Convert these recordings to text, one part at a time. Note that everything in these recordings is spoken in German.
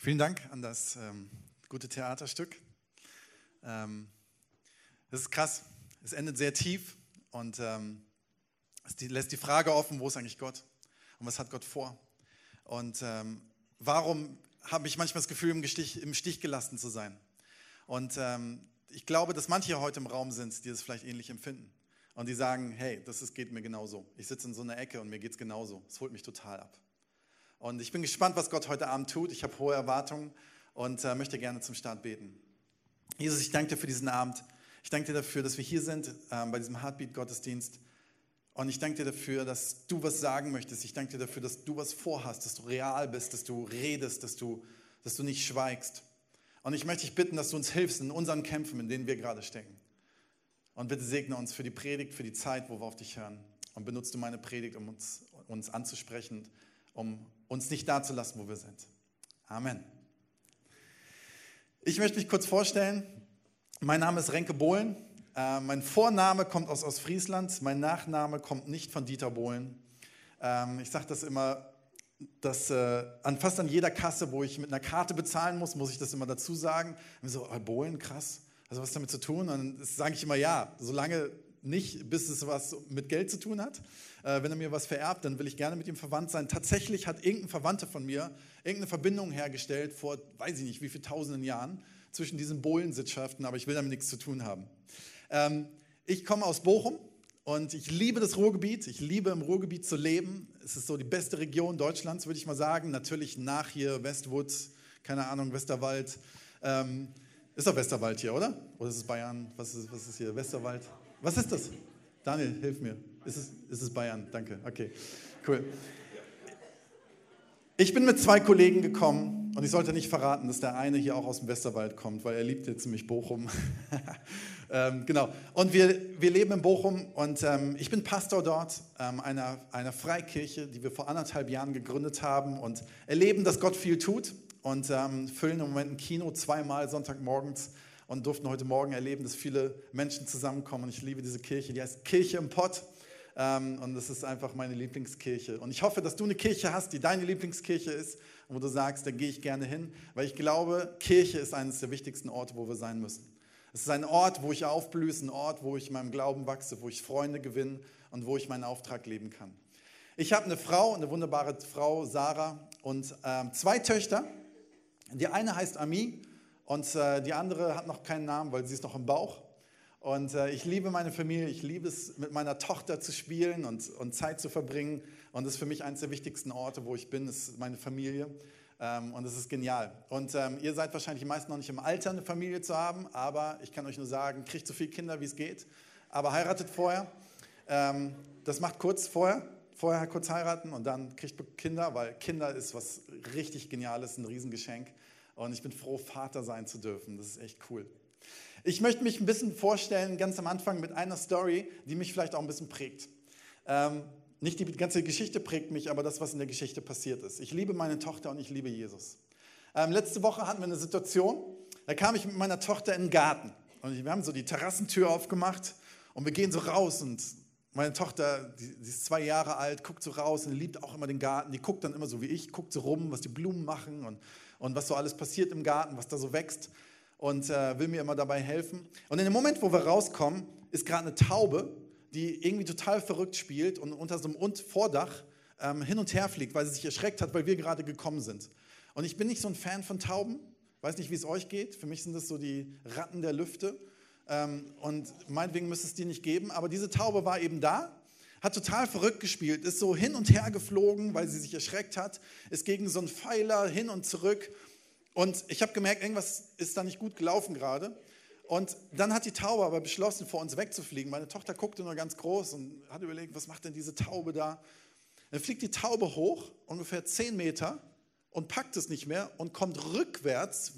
Vielen Dank an das ähm, gute Theaterstück. Ähm, ist krass. Es endet sehr tief und ähm, es die, lässt die Frage offen, wo ist eigentlich Gott und was hat Gott vor? Und ähm, warum habe ich manchmal das Gefühl, im Stich, im Stich gelassen zu sein? Und ähm, ich glaube, dass manche heute im Raum sind, die das vielleicht ähnlich empfinden. Und die sagen, hey, das ist, geht mir genauso. Ich sitze in so einer Ecke und mir geht es genauso. Es holt mich total ab. Und ich bin gespannt, was Gott heute Abend tut. Ich habe hohe Erwartungen und äh, möchte gerne zum Start beten. Jesus, ich danke dir für diesen Abend. Ich danke dir dafür, dass wir hier sind äh, bei diesem Heartbeat-Gottesdienst. Und ich danke dir dafür, dass du was sagen möchtest. Ich danke dir dafür, dass du was vorhast, dass du real bist, dass du redest, dass du, dass du nicht schweigst. Und ich möchte dich bitten, dass du uns hilfst in unseren Kämpfen, in denen wir gerade stecken. Und bitte segne uns für die Predigt, für die Zeit, wo wir auf dich hören. Und benutze meine Predigt, um uns, uns anzusprechen, um uns nicht dazulassen, wo wir sind. Amen. Ich möchte mich kurz vorstellen. Mein Name ist Renke Bohlen. Äh, mein Vorname kommt aus Ostfriesland. Mein Nachname kommt nicht von Dieter Bohlen. Ähm, ich sage das immer, dass äh, an fast an jeder Kasse, wo ich mit einer Karte bezahlen muss, muss ich das immer dazu sagen. Und so, oh, Bohlen, krass. Also was damit zu tun? Und dann sage ich immer ja, solange nicht, bis es was mit Geld zu tun hat. Äh, wenn er mir was vererbt, dann will ich gerne mit ihm verwandt sein. Tatsächlich hat irgendein Verwandter von mir irgendeine Verbindung hergestellt vor, weiß ich nicht, wie viele tausenden Jahren zwischen diesen Bohlensitzschaften, aber ich will damit nichts zu tun haben. Ähm, ich komme aus Bochum und ich liebe das Ruhrgebiet. Ich liebe im Ruhrgebiet zu leben. Es ist so die beste Region Deutschlands, würde ich mal sagen. Natürlich nach hier Westwood, keine Ahnung, Westerwald. Ähm, ist doch Westerwald hier, oder? Oder ist es Bayern? Was ist, was ist hier? Westerwald? Was ist das? Daniel, hilf mir. Ist es, ist es Bayern? Danke. Okay, cool. Ich bin mit zwei Kollegen gekommen und ich sollte nicht verraten, dass der eine hier auch aus dem Westerwald kommt, weil er liebt jetzt nämlich Bochum. ähm, genau. Und wir, wir leben in Bochum und ähm, ich bin Pastor dort, ähm, einer, einer Freikirche, die wir vor anderthalb Jahren gegründet haben und erleben, dass Gott viel tut und ähm, füllen im Moment ein Kino zweimal Sonntagmorgens und durften heute Morgen erleben, dass viele Menschen zusammenkommen. Ich liebe diese Kirche, die heißt Kirche im Pott. Ähm, und das ist einfach meine Lieblingskirche. Und ich hoffe, dass du eine Kirche hast, die deine Lieblingskirche ist wo du sagst, da gehe ich gerne hin, weil ich glaube, Kirche ist eines der wichtigsten Orte, wo wir sein müssen. Es ist ein Ort, wo ich aufblühe, ein Ort, wo ich in meinem Glauben wachse, wo ich Freunde gewinne und wo ich meinen Auftrag leben kann. Ich habe eine Frau, eine wunderbare Frau, Sarah, und ähm, zwei Töchter. Die eine heißt Ami und äh, die andere hat noch keinen Namen, weil sie ist noch im Bauch. Und äh, ich liebe meine Familie, ich liebe es, mit meiner Tochter zu spielen und, und Zeit zu verbringen. Und das ist für mich eines der wichtigsten Orte, wo ich bin, ist meine Familie. Ähm, und es ist genial. Und ähm, ihr seid wahrscheinlich die meisten noch nicht im Alter, eine Familie zu haben, aber ich kann euch nur sagen, kriegt so viele Kinder, wie es geht, aber heiratet vorher. Ähm, das macht kurz vorher, vorher kurz heiraten und dann kriegt Kinder, weil Kinder ist was richtig Geniales, ein Riesengeschenk. Und ich bin froh, Vater sein zu dürfen. Das ist echt cool. Ich möchte mich ein bisschen vorstellen, ganz am Anfang mit einer Story, die mich vielleicht auch ein bisschen prägt. Ähm, nicht die ganze Geschichte prägt mich, aber das, was in der Geschichte passiert ist. Ich liebe meine Tochter und ich liebe Jesus. Ähm, letzte Woche hatten wir eine Situation, da kam ich mit meiner Tochter in den Garten. Und wir haben so die Terrassentür aufgemacht und wir gehen so raus und meine Tochter, die, die, ist zwei Jahre alt, guckt so raus und liebt auch immer den Garten. Die guckt dann immer so wie ich, guckt so rum, was die Blumen machen und und was so alles passiert im Garten, was da so wächst und äh, will mir immer dabei helfen. Und in dem Moment, wo wir rauskommen, ist gerade eine Taube, die irgendwie total verrückt spielt und unter so einem Vordach ähm, hin und her fliegt, weil sie sich erschreckt hat, weil wir gerade gekommen sind. Und ich bin nicht so ein Fan von Tauben, weiß nicht, wie es euch geht. Für mich sind das so die Ratten der Lüfte. Ähm, und meinetwegen müsste es die nicht geben. Aber diese Taube war eben da hat total verrückt gespielt, ist so hin und her geflogen, weil sie sich erschreckt hat, ist gegen so einen Pfeiler hin und zurück. Und ich habe gemerkt, irgendwas ist da nicht gut gelaufen gerade. Und dann hat die Taube aber beschlossen, vor uns wegzufliegen. Meine Tochter guckte nur ganz groß und hat überlegt, was macht denn diese Taube da? Dann fliegt die Taube hoch, ungefähr 10 Meter, und packt es nicht mehr und kommt rückwärts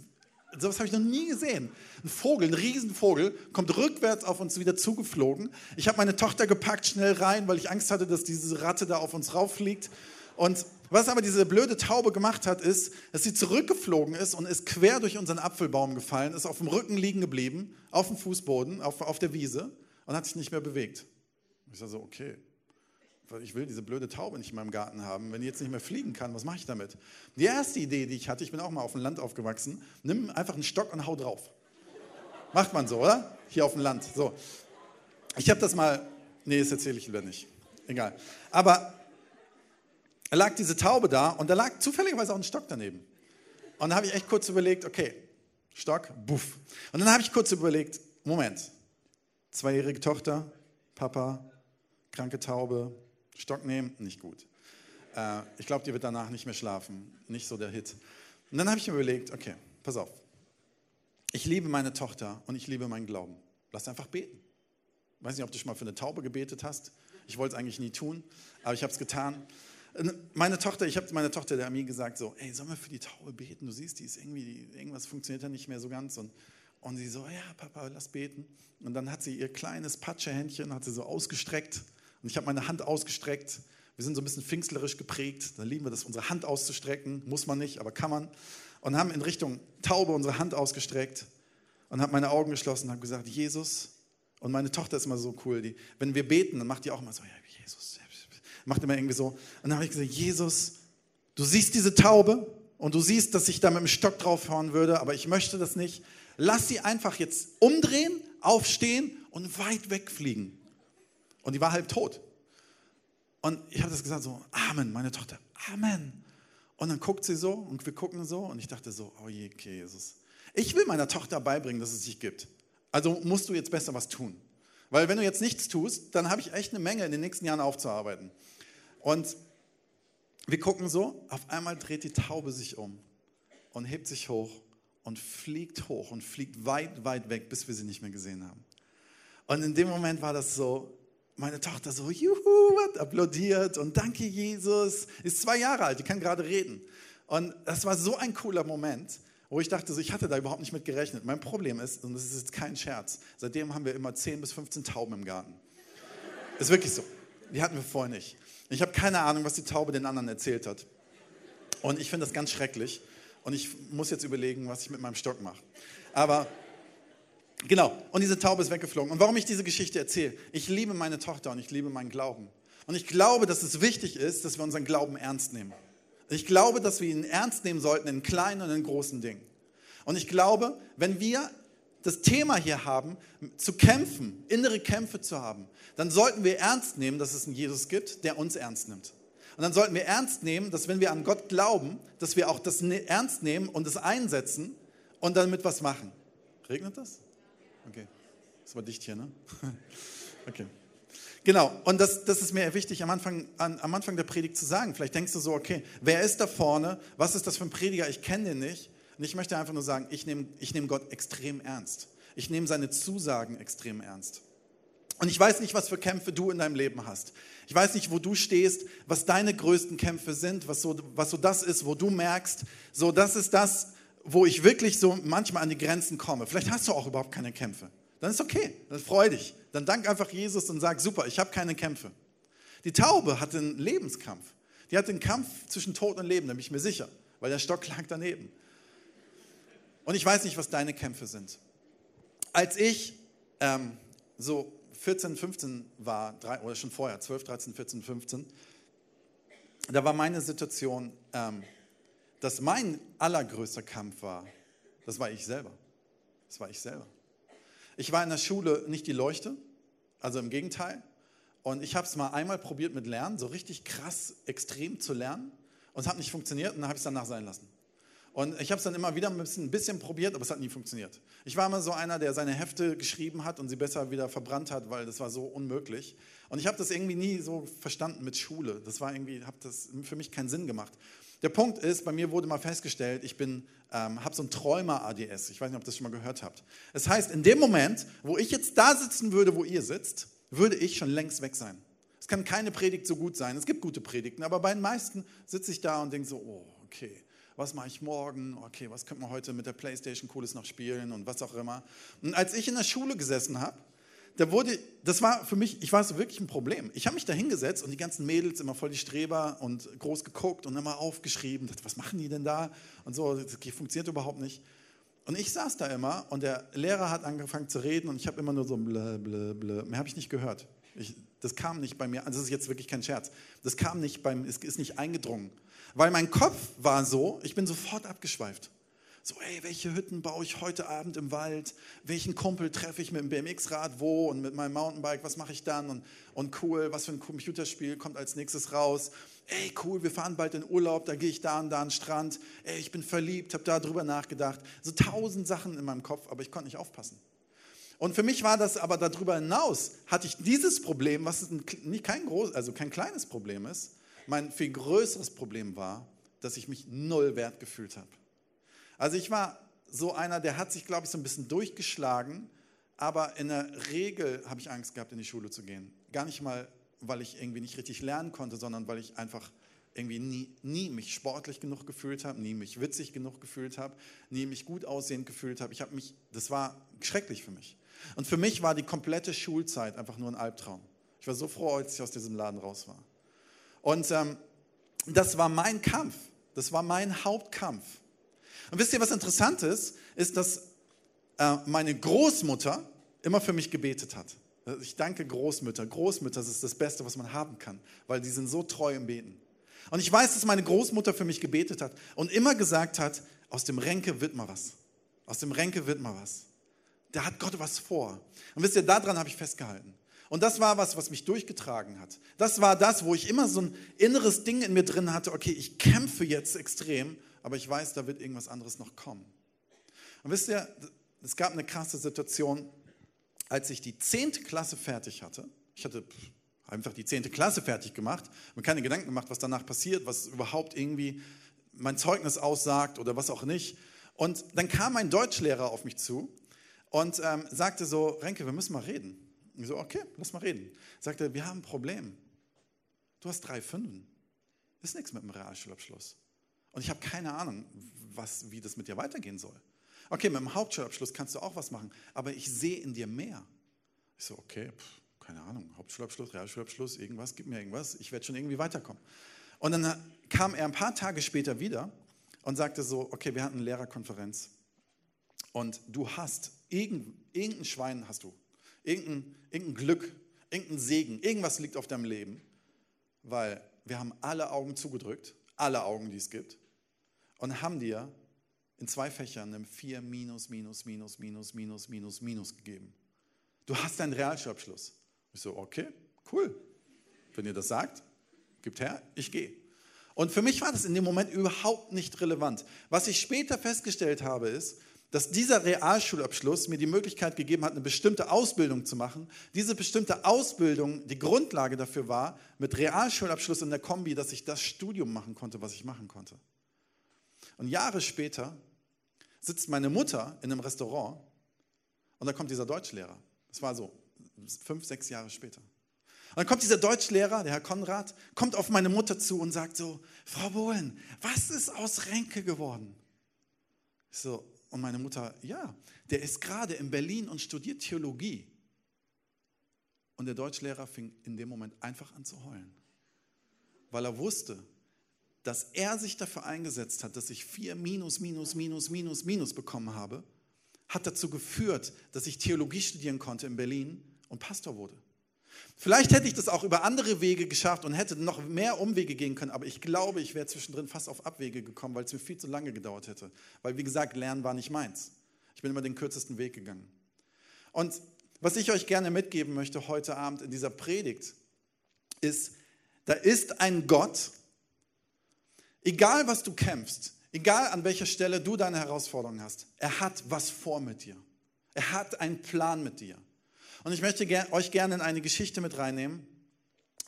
so was habe ich noch nie gesehen. Ein Vogel, ein Riesenvogel, kommt rückwärts auf uns wieder zugeflogen. Ich habe meine Tochter gepackt, schnell rein, weil ich Angst hatte, dass diese Ratte da auf uns rauffliegt. Und was aber diese blöde Taube gemacht hat, ist, dass sie zurückgeflogen ist und ist quer durch unseren Apfelbaum gefallen, ist auf dem Rücken liegen geblieben, auf dem Fußboden, auf, auf der Wiese und hat sich nicht mehr bewegt. Ich sage so, okay, ich will diese blöde Taube nicht in meinem Garten haben. Wenn die jetzt nicht mehr fliegen kann, was mache ich damit? Die erste Idee, die ich hatte, ich bin auch mal auf dem Land aufgewachsen, nimm einfach einen Stock und hau drauf. Macht man so, oder? Hier auf dem Land. So. Ich habe das mal, nee, das erzähle ich lieber nicht. Egal. Aber da lag diese Taube da und da lag zufälligerweise auch ein Stock daneben. Und da habe ich echt kurz überlegt, okay, Stock, buff. Und dann habe ich kurz überlegt, Moment, zweijährige Tochter, Papa, kranke Taube, Stock nehmen, nicht gut. Äh, ich glaube, die wird danach nicht mehr schlafen, nicht so der Hit. Und dann habe ich mir überlegt, okay, pass auf, ich liebe meine Tochter und ich liebe meinen Glauben. Lass einfach beten. Ich weiß nicht, ob du schon mal für eine Taube gebetet hast. Ich wollte es eigentlich nie tun, aber ich habe es getan. Meine Tochter, ich habe meiner Tochter der Ami gesagt, so, ey, sollen wir für die Taube beten? Du siehst, die ist irgendwie, irgendwas funktioniert ja nicht mehr so ganz. Und, und sie so, ja, Papa, lass beten. Und dann hat sie ihr kleines Patschehändchen, hat sie so ausgestreckt. Und ich habe meine Hand ausgestreckt. Wir sind so ein bisschen pfingstlerisch geprägt. Da lieben wir das, unsere Hand auszustrecken. Muss man nicht, aber kann man. Und haben in Richtung Taube unsere Hand ausgestreckt und habe meine Augen geschlossen und habe gesagt, Jesus. Und meine Tochter ist immer so cool, die, wenn wir beten, dann macht die auch immer so, ja, Jesus, macht immer irgendwie so. Und dann habe ich gesagt, Jesus, du siehst diese Taube und du siehst, dass ich da mit dem Stock draufhauen würde, aber ich möchte das nicht. Lass sie einfach jetzt umdrehen, aufstehen und weit wegfliegen. Und die war halb tot. Und ich habe das gesagt so, Amen, meine Tochter, Amen. Und dann guckt sie so und wir gucken so und ich dachte so, oh je, okay, Jesus. Ich will meiner Tochter beibringen, dass es sich gibt. Also musst du jetzt besser was tun. Weil wenn du jetzt nichts tust, dann habe ich echt eine Menge in den nächsten Jahren aufzuarbeiten. Und wir gucken so, auf einmal dreht die Taube sich um und hebt sich hoch und fliegt hoch und fliegt weit, weit weg, bis wir sie nicht mehr gesehen haben. Und in dem Moment war das so, meine Tochter so, juhu, hat applaudiert und danke Jesus, ist zwei Jahre alt, die kann gerade reden. Und das war so ein cooler Moment, wo ich dachte, so, ich hatte da überhaupt nicht mit gerechnet. Mein Problem ist, und das ist jetzt kein Scherz, seitdem haben wir immer 10 bis 15 Tauben im Garten. Ist wirklich so. Die hatten wir vorher nicht. Ich habe keine Ahnung, was die Taube den anderen erzählt hat. Und ich finde das ganz schrecklich. Und ich muss jetzt überlegen, was ich mit meinem Stock mache. Aber genau, und diese Taube ist weggeflogen. Und warum ich diese Geschichte erzähle? Ich liebe meine Tochter und ich liebe meinen Glauben. Und ich glaube, dass es wichtig ist, dass wir unseren Glauben ernst nehmen. Ich glaube, dass wir ihn ernst nehmen sollten in kleinen und in großen Dingen. Und ich glaube, wenn wir das Thema hier haben, zu kämpfen, innere Kämpfe zu haben, dann sollten wir ernst nehmen, dass es einen Jesus gibt, der uns ernst nimmt. Und dann sollten wir ernst nehmen, dass wenn wir an Gott glauben, dass wir auch das ne-, ernst nehmen und es einsetzen und damit was machen. Regnet das? Okay. Das war dicht hier, ne? Okay. Genau, und das, das ist mir wichtig am Anfang, an, am Anfang der Predigt zu sagen. Vielleicht denkst du so, okay, wer ist da vorne? Was ist das für ein Prediger? Ich kenne den nicht. Und ich möchte einfach nur sagen, ich nehme ich nehm Gott extrem ernst. Ich nehme seine Zusagen extrem ernst. Und ich weiß nicht, was für Kämpfe du in deinem Leben hast. Ich weiß nicht, wo du stehst, was deine größten Kämpfe sind, was so, was so das ist, wo du merkst, so das ist das, wo ich wirklich so manchmal an die Grenzen komme. Vielleicht hast du auch überhaupt keine Kämpfe. Dann ist okay, dann freu dich. Dann dank einfach Jesus und sag, super, ich habe keine Kämpfe. Die Taube hatte einen Lebenskampf. Die hatte einen Kampf zwischen Tod und Leben, da bin ich mir sicher, weil der Stock lag daneben. Und ich weiß nicht, was deine Kämpfe sind. Als ich ähm, so 14, 15 war, drei, oder schon vorher, 12, 13, 14, 15, da war meine Situation, ähm, dass mein allergrößter Kampf war, das war ich selber. Das war ich selber. Ich war in der Schule nicht die Leuchte, also im Gegenteil. Und ich habe es mal einmal probiert mit Lernen, so richtig krass, extrem zu lernen. Und es hat nicht funktioniert und dann habe ich es danach sein lassen. Und ich habe es dann immer wieder ein bisschen, ein bisschen, probiert, aber es hat nie funktioniert. Ich war immer so einer, der seine Hefte geschrieben hat und sie besser wieder verbrannt hat, weil das war so unmöglich. Und ich habe das irgendwie nie so verstanden mit Schule. Das war irgendwie, hat das für mich keinen Sinn gemacht. Der Punkt ist, bei mir wurde mal festgestellt, ich ähm, habe so ein Träumer-ADS. Ich weiß nicht, ob ihr das schon mal gehört habt. Es das heißt, in dem Moment, wo ich jetzt da sitzen würde, wo ihr sitzt, würde ich schon längst weg sein. Es kann keine Predigt so gut sein. Es gibt gute Predigten, aber bei den meisten sitze ich da und denke so, oh, okay was mache ich morgen, okay, was könnte man heute mit der Playstation Cooles noch spielen und was auch immer. Und als ich in der Schule gesessen habe, da wurde, das war für mich, ich war so wirklich ein Problem. Ich habe mich da hingesetzt und die ganzen Mädels immer voll die Streber und groß geguckt und immer aufgeschrieben, dachte, was machen die denn da? Und so, das funktioniert überhaupt nicht. Und ich saß da immer und der Lehrer hat angefangen zu reden und ich habe immer nur so blö, blö, blö. Mehr habe ich nicht gehört. Ich, Das kam nicht bei mir, also das ist jetzt wirklich kein Scherz. Das kam nicht beim, es ist nicht eingedrungen. Weil mein Kopf war so, ich bin sofort abgeschweift. So, ey, welche Hütten baue ich heute Abend im Wald? Welchen Kumpel treffe ich mit dem BMX-Rad wo und mit meinem Mountainbike? Was mache ich dann? Und, und cool, was für ein Computerspiel kommt als nächstes raus? Ey, cool, wir fahren bald in Urlaub, da gehe ich da und da an den Strand. Ey, ich bin verliebt, habe da drüber nachgedacht. So tausend Sachen in meinem Kopf, aber ich konnte nicht aufpassen. Und für mich war das aber darüber hinaus, hatte ich dieses Problem, was nicht kein groß, also kein kleines Problem ist. Mein viel größeres Problem war, dass ich mich null wert gefühlt habe. Also ich war so einer, der hat sich, glaube ich, so ein bisschen durchgeschlagen, aber in der Regel habe ich Angst gehabt, in die Schule zu gehen. Gar nicht mal, weil ich irgendwie nicht richtig lernen konnte, sondern weil ich einfach irgendwie nie, nie mich sportlich genug gefühlt habe, nie mich witzig genug gefühlt habe, nie mich gut aussehend gefühlt habe. Ich habe mich, das war schrecklich für mich. Und für mich war die komplette Schulzeit einfach nur ein Albtraum. Ich war so froh, als ich aus diesem Laden raus war. Und ähm, das war mein Kampf. Das war mein Hauptkampf. Und wisst ihr, was interessant ist, ist, dass äh, meine Großmutter immer für mich gebetet hat. Ich danke Großmütter. Großmütter das ist das Beste, was man haben kann, weil die sind so treu im Beten. Und ich weiß, dass meine Großmutter für mich gebetet hat und immer gesagt hat, aus dem Ränke wird mal was. Aus dem Ränke wird mal was. Da hat Gott was vor. Und wisst ihr, daran habe ich festgehalten. Und das war was, was mich durchgetragen hat. Das war das, wo ich immer so ein inneres Ding in mir drin hatte, okay, ich kämpfe jetzt extrem aber ich weiß, da wird irgendwas anderes noch kommen. Und wisst ihr, es gab eine krasse Situation, als ich die 10. Klasse fertig hatte. Ich hatte einfach die 10. Klasse fertig gemacht, mir keine Gedanken gemacht, was danach passiert, was überhaupt irgendwie mein Zeugnis aussagt oder was auch nicht. Und dann kam ein Deutschlehrer auf mich zu und ähm, sagte so, Renke, wir müssen mal reden. Ich so, okay, lass mal reden. Sagte, wir haben ein Problem. Du hast drei Fünfen. Ist nichts mit dem Realschulabschluss. Und ich habe keine Ahnung, was, wie das mit dir weitergehen soll. Okay, mit dem Hauptschulabschluss kannst du auch was machen, aber ich sehe in dir mehr. Ich so, okay, pff, keine Ahnung, Hauptschulabschluss, Realschulabschluss, irgendwas, gib mir irgendwas, ich werde schon irgendwie weiterkommen. Und dann kam er ein paar Tage später wieder und sagte so, okay, wir hatten eine Lehrerkonferenz und du hast, irgendein, irgendein Schwein hast du, irgendein, irgendein Glück, irgendein Segen, irgendwas liegt auf deinem Leben, weil wir haben alle Augen zugedrückt, alle Augen, die es gibt und haben dir in zwei Fächern eine 4 minus, minus, minus, minus, minus, minus, minus gegeben. Du hast deinen Realschulabschluss. Ich so, okay, cool. Wenn ihr das sagt, gibt her, ich gehe. Und für mich war das in dem Moment überhaupt nicht relevant. Was ich später festgestellt habe, ist, dass dieser Realschulabschluss mir die Möglichkeit gegeben hat, eine bestimmte Ausbildung zu machen. Diese bestimmte Ausbildung, die Grundlage dafür war, mit Realschulabschluss in der Kombi, dass ich das Studium machen konnte, was ich machen konnte. Und Jahre später sitzt meine Mutter in einem Restaurant und da kommt dieser Deutschlehrer. Das war so fünf, sechs Jahre später. Und dann kommt dieser Deutschlehrer, der Herr Konrad, kommt auf meine Mutter zu und sagt so, Frau Bohlen, was ist aus Ränke geworden? Ich so, und meine Mutter, ja, der ist gerade in Berlin und studiert Theologie. Und der Deutschlehrer fing in dem Moment einfach an zu heulen, weil er wusste, dass er sich dafür eingesetzt hat, dass ich vier Minus, Minus, Minus, Minus, Minus bekommen habe, hat dazu geführt, dass ich Theologie studieren konnte in Berlin und Pastor wurde. Vielleicht hätte ich das auch über andere Wege geschafft und hätte noch mehr Umwege gehen können, aber ich glaube, ich wäre zwischendrin fast auf Abwege gekommen, weil es mir viel zu lange gedauert hätte. Weil, wie gesagt, Lernen war nicht meins. Ich bin immer den kürzesten Weg gegangen. Und was ich euch gerne mitgeben möchte heute Abend in dieser Predigt, ist, da ist ein Gott, egal was du kämpfst, egal an welcher Stelle du deine Herausforderungen hast, er hat was vor mit dir. Er hat einen Plan mit dir. Und ich möchte euch gerne in eine Geschichte mit reinnehmen,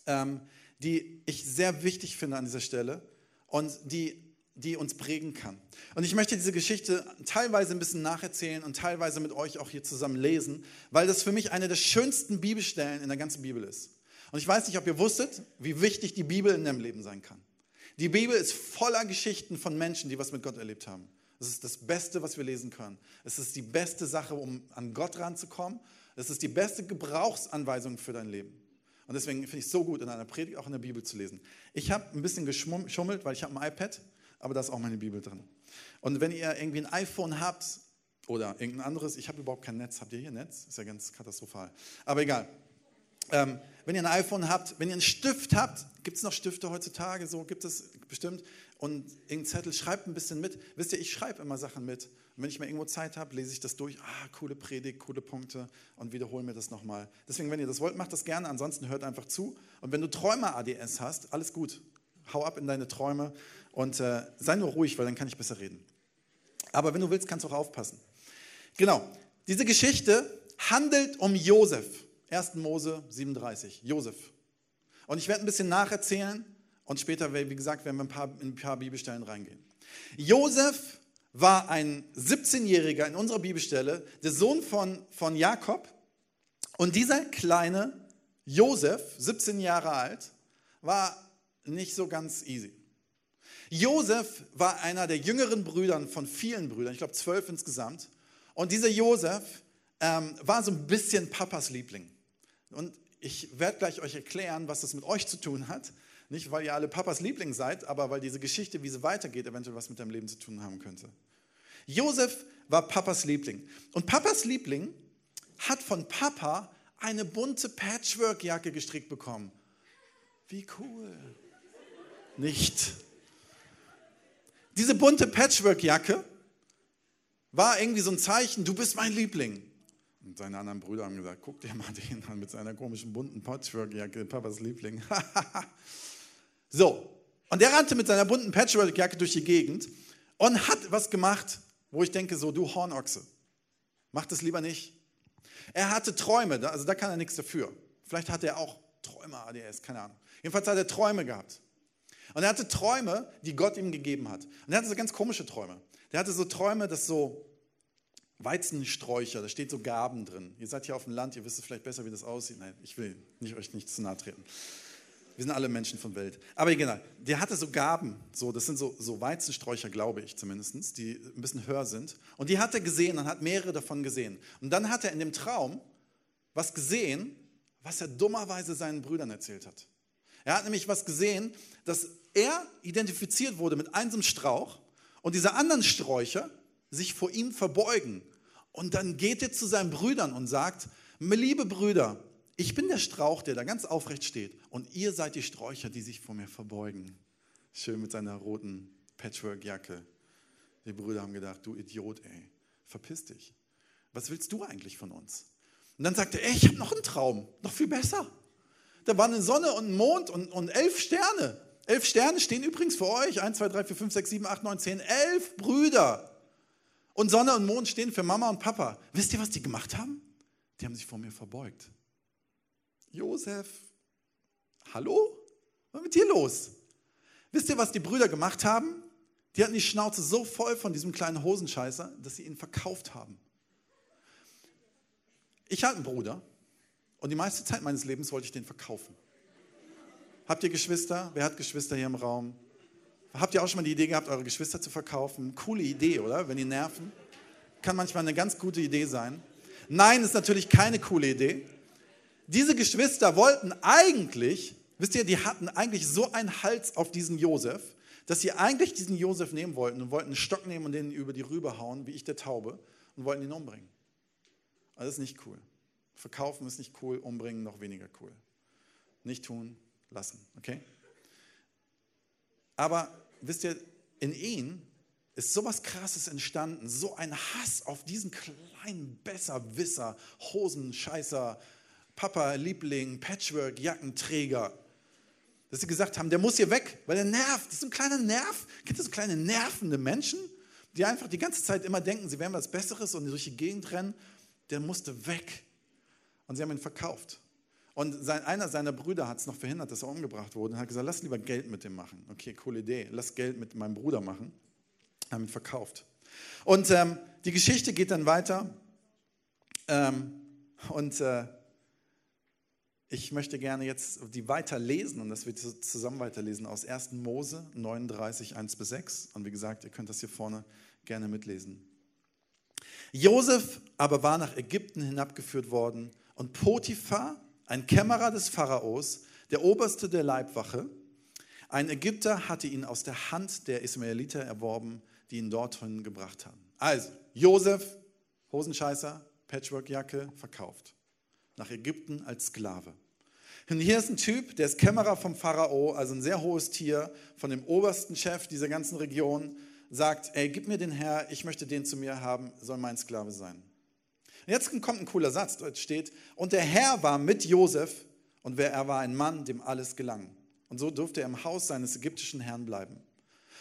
ähm, die ich sehr wichtig finde an dieser Stelle und die, die uns prägen kann. Und ich möchte diese Geschichte teilweise ein bisschen nacherzählen und teilweise mit euch auch hier zusammen lesen, weil das für mich eine der schönsten Bibelstellen in der ganzen Bibel ist. Und ich weiß nicht, ob ihr wusstet, wie wichtig die Bibel in deinem Leben sein kann. Die Bibel ist voller Geschichten von Menschen, die was mit Gott erlebt haben. Das ist das Beste, was wir lesen können. Es ist die beste Sache, um an Gott ranzukommen das ist die beste Gebrauchsanweisung für dein Leben. Und deswegen finde ich es so gut, in einer Predigt auch in der Bibel zu lesen. Ich habe ein bisschen geschummelt, weil ich habe ein iPad, aber da ist auch meine Bibel drin. Und wenn ihr irgendwie ein iPhone habt oder irgendein anderes, ich habe überhaupt kein Netz. Habt ihr hier Netz? Ist ja ganz katastrophal. Aber egal. Ähm, wenn ihr ein iPhone habt, wenn ihr einen Stift habt, gibt es noch Stifte heutzutage, so gibt es bestimmt, und irgendeinen Zettel, schreibt ein bisschen mit. Wisst ihr, ich schreibe immer Sachen mit. Und wenn ich mal irgendwo Zeit habe, lese ich das durch. Ah, coole Predigt, coole Punkte und wiederhole mir das nochmal. Deswegen, wenn ihr das wollt, macht das gerne. Ansonsten hört einfach zu. Und wenn du Träume-ADS hast, alles gut. Hau ab in deine Träume und äh, sei nur ruhig, weil dann kann ich besser reden. Aber wenn du willst, kannst du auch aufpassen. Genau. Diese Geschichte handelt um Josef. 1. Mose 37. Josef. Und ich werde ein bisschen nacherzählen und später, wie gesagt, werden wir ein paar, in ein paar Bibelstellen reingehen. Josef war ein 17-Jähriger in unserer Bibelstelle, der Sohn von, von Jakob. Und dieser kleine Josef, 17 Jahre alt, war nicht so ganz easy. Josef war einer der jüngeren Brüdern von vielen Brüdern, ich glaube zwölf insgesamt. Und dieser Josef ähm, war so ein bisschen Papas Liebling. Und ich werde gleich euch erklären, was das mit euch zu tun hat. Nicht, weil ihr alle Papas Liebling seid, aber weil diese Geschichte, wie sie weitergeht, eventuell was mit deinem Leben zu tun haben könnte. Josef war Papas Liebling. Und Papas Liebling hat von Papa eine bunte Patchwork-Jacke gestrickt bekommen. Wie cool. Nicht. Diese bunte Patchwork-Jacke war irgendwie so ein Zeichen, du bist mein Liebling. Und seine anderen Brüder haben gesagt, guck dir mal den an mit seiner komischen bunten Patchwork-Jacke, Papas Liebling. So, und der rannte mit seiner bunten Patchwork-Jacke durch die Gegend und hat was gemacht, wo ich denke, so, du Hornochse, mach das lieber nicht. Er hatte Träume, also da kann er nichts dafür. Vielleicht hatte er auch Träume, ADS, keine Ahnung. Jedenfalls hat er Träume gehabt. Und er hatte Träume, die Gott ihm gegeben hat. Und er hatte so ganz komische Träume. Der hatte so Träume, dass so Weizensträucher, da steht so Gaben drin. Ihr seid hier auf dem Land, ihr wisst es vielleicht besser, wie das aussieht. Nein, ich will nicht, euch nicht zu nahe treten. Wir sind alle Menschen von Welt. Aber egal, der hatte so Gaben, so, das sind so, so Weizensträucher, glaube ich zumindest, die ein bisschen höher sind. Und die hat er gesehen und hat mehrere davon gesehen. Und dann hat er in dem Traum was gesehen, was er dummerweise seinen Brüdern erzählt hat. Er hat nämlich was gesehen, dass er identifiziert wurde mit einem Strauch und diese anderen Sträucher sich vor ihm verbeugen. Und dann geht er zu seinen Brüdern und sagt, liebe Brüder, ich bin der Strauch, der da ganz aufrecht steht und ihr seid die Sträucher, die sich vor mir verbeugen. Schön mit seiner roten Patchwork-Jacke. Die Brüder haben gedacht, du Idiot, ey, verpiss dich. Was willst du eigentlich von uns? Und dann sagte er, ey, ich habe noch einen Traum, noch viel besser. Da war eine Sonne und ein Mond und, und elf Sterne. Elf Sterne stehen übrigens für euch. Eins, zwei, drei, vier, fünf, sechs, sieben, acht, neun, zehn, elf Brüder. Und Sonne und Mond stehen für Mama und Papa. Wisst ihr, was die gemacht haben? Die haben sich vor mir verbeugt. Josef, hallo? Was ist mit dir los? Wisst ihr, was die Brüder gemacht haben? Die hatten die Schnauze so voll von diesem kleinen Hosenscheißer, dass sie ihn verkauft haben. Ich hatte einen Bruder und die meiste Zeit meines Lebens wollte ich den verkaufen. Habt ihr Geschwister? Wer hat Geschwister hier im Raum? Habt ihr auch schon mal die Idee gehabt, eure Geschwister zu verkaufen? Coole Idee, oder? Wenn die nerven. Kann manchmal eine ganz gute Idee sein. Nein, ist natürlich keine coole Idee. Diese Geschwister wollten eigentlich, wisst ihr, die hatten eigentlich so einen Hals auf diesen Josef, dass sie eigentlich diesen Josef nehmen wollten und wollten einen Stock nehmen und den über die Rübe hauen, wie ich der Taube, und wollten ihn umbringen. Aber das ist nicht cool. Verkaufen ist nicht cool, umbringen noch weniger cool. Nicht tun, lassen, okay? Aber wisst ihr, in ihnen ist sowas Krasses entstanden, so ein Hass auf diesen kleinen Besserwisser, Hosenscheißer, Papa, Liebling, Patchwork, Jackenträger, dass sie gesagt haben, der muss hier weg, weil er nervt. Das ist ein kleiner Nerv. Kennt ihr so kleine nervende Menschen, die einfach die ganze Zeit immer denken, sie wären was Besseres und durch die Gegend rennen? Der musste weg. Und sie haben ihn verkauft. Und sein, einer seiner Brüder hat es noch verhindert, dass er umgebracht wurde und hat gesagt, lass lieber Geld mit dem machen. Okay, coole Idee. Lass Geld mit meinem Bruder machen. Haben ihn verkauft. Und ähm, die Geschichte geht dann weiter. Ähm, und äh, ich möchte gerne jetzt die weiterlesen und das wird zusammen weiterlesen aus 1. Mose 39, 1 bis 6. Und wie gesagt, ihr könnt das hier vorne gerne mitlesen. Josef aber war nach Ägypten hinabgeführt worden und Potiphar, ein Kämmerer des Pharaos, der Oberste der Leibwache, ein Ägypter hatte ihn aus der Hand der Ismaeliter erworben, die ihn dorthin gebracht haben. Also, Josef, Hosenscheißer, Patchworkjacke, verkauft. Nach Ägypten als Sklave. Und hier ist ein Typ, der ist Kämmerer vom Pharao, also ein sehr hohes Tier, von dem obersten Chef dieser ganzen Region, sagt, ey, gib mir den Herr, ich möchte den zu mir haben, soll mein Sklave sein. Und jetzt kommt ein cooler Satz, dort steht, und der Herr war mit Josef und er war ein Mann, dem alles gelang. Und so durfte er im Haus seines ägyptischen Herrn bleiben.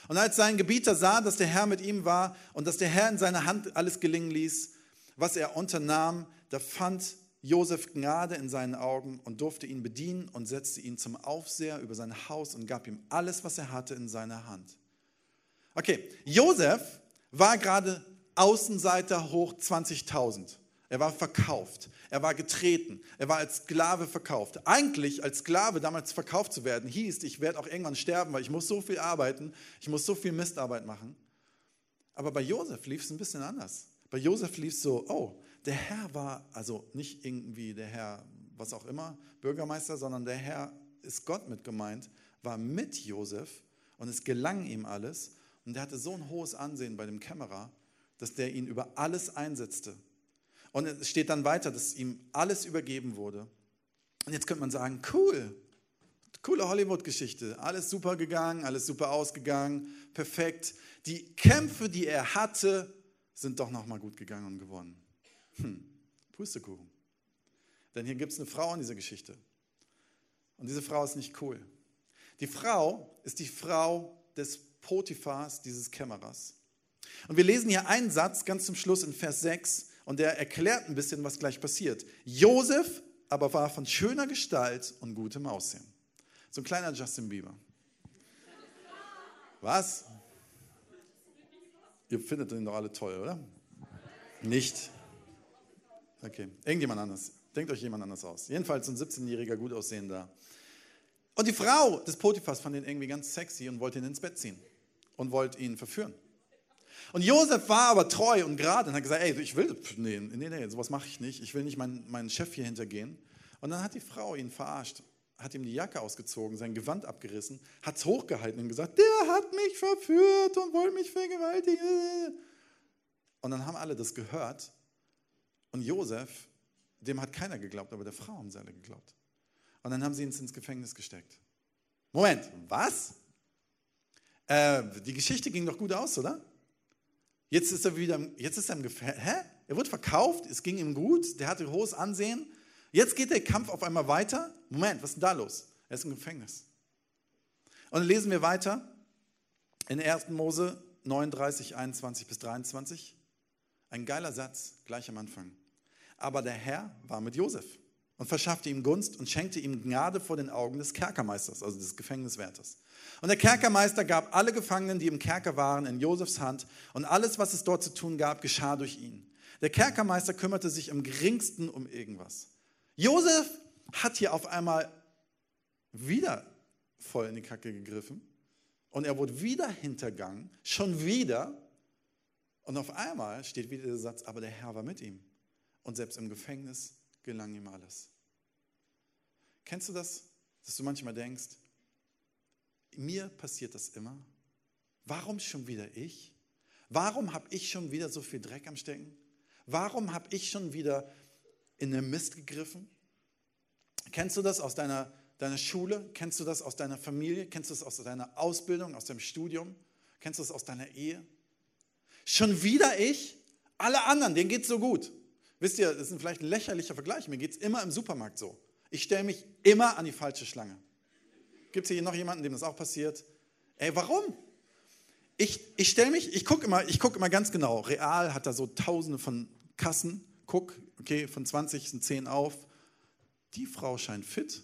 Und als sein Gebieter sah, dass der Herr mit ihm war und dass der Herr in seiner Hand alles gelingen ließ, was er unternahm, da fand Josef Gnade in seinen Augen und durfte ihn bedienen und setzte ihn zum Aufseher über sein Haus und gab ihm alles, was er hatte, in seine Hand. Okay, Josef war gerade Außenseiter hoch 20.000. Er war verkauft. Er war getreten. Er war als Sklave verkauft. Eigentlich als Sklave damals verkauft zu werden, hieß, ich werde auch irgendwann sterben, weil ich muss so viel arbeiten, ich muss so viel Mistarbeit machen. Aber bei Josef lief es ein bisschen anders. Bei Josef lief es so, oh, der Herr war also nicht irgendwie der Herr, was auch immer, Bürgermeister, sondern der Herr ist Gott mit gemeint, war mit Josef und es gelang ihm alles. Und er hatte so ein hohes Ansehen bei dem Kämmerer, dass der ihn über alles einsetzte. Und es steht dann weiter, dass ihm alles übergeben wurde. Und jetzt könnte man sagen, cool, coole Hollywood-Geschichte, alles super gegangen, alles super ausgegangen, perfekt. Die Kämpfe, die er hatte, sind doch nochmal gut gegangen und gewonnen. Hm, Pustekuchen. Denn hier gibt es eine Frau in dieser Geschichte. Und diese Frau ist nicht cool. Die Frau ist die Frau des Potiphars, dieses Kämmerers. Und wir lesen hier einen Satz ganz zum Schluss in Vers 6 und der erklärt ein bisschen, was gleich passiert. Josef aber war von schöner Gestalt und gutem Aussehen. So ein kleiner Justin Bieber. Was? Ihr findet ihn doch alle toll, oder? Nicht. Okay, irgendjemand anders. Denkt euch jemand anders aus. Jedenfalls ein 17-jähriger, gut aussehender. Und die Frau des Potiphas fand ihn irgendwie ganz sexy und wollte ihn ins Bett ziehen und wollte ihn verführen. Und Josef war aber treu und gerade und hat gesagt, ey, ich will, nee, nee, nee, sowas mache ich nicht. Ich will nicht meinen, meinen Chef hier hintergehen. Und dann hat die Frau ihn verarscht, hat ihm die Jacke ausgezogen, sein Gewand abgerissen, hat es hochgehalten und gesagt, der hat mich verführt und wollte mich vergewaltigen. Und dann haben alle das gehört. Und Josef, dem hat keiner geglaubt, aber der Frau haben sie alle geglaubt. Und dann haben sie ihn ins Gefängnis gesteckt. Moment, was? Äh, die Geschichte ging doch gut aus, oder? Jetzt ist er wieder, jetzt ist er im Gefängnis. Hä? Er wird verkauft, es ging ihm gut, der hatte hohes Ansehen. Jetzt geht der Kampf auf einmal weiter. Moment, was ist denn da los? Er ist im Gefängnis. Und dann lesen wir weiter in 1. Mose 39, 21 bis 23. Ein geiler Satz, gleich am Anfang. Aber der Herr war mit Josef und verschaffte ihm Gunst und schenkte ihm Gnade vor den Augen des Kerkermeisters, also des Gefängniswärters. Und der Kerkermeister gab alle Gefangenen, die im Kerker waren, in Josefs Hand und alles, was es dort zu tun gab, geschah durch ihn. Der Kerkermeister kümmerte sich am geringsten um irgendwas. Josef hat hier auf einmal wieder voll in die Kacke gegriffen und er wurde wieder hintergangen, schon wieder. Und auf einmal steht wieder der Satz, aber der Herr war mit ihm. Und selbst im Gefängnis gelang ihm alles. Kennst du das, dass du manchmal denkst, mir passiert das immer. Warum schon wieder ich? Warum habe ich schon wieder so viel Dreck am Stecken? Warum habe ich schon wieder in den Mist gegriffen? Kennst du das aus deiner, deiner Schule? Kennst du das aus deiner Familie? Kennst du das aus deiner Ausbildung, aus deinem Studium? Kennst du das aus deiner Ehe? Schon wieder ich? Alle anderen, denen geht es so gut. Wisst ihr, das ist vielleicht ein lächerlicher Vergleich. Mir geht es immer im Supermarkt so. Ich stelle mich immer an die falsche Schlange. Gibt es hier noch jemanden, dem das auch passiert? Ey, warum? Ich, ich stelle mich, ich gucke immer, guck immer ganz genau. Real hat da so tausende von Kassen. Guck, okay, von 20 sind 10 auf. Die Frau scheint fit.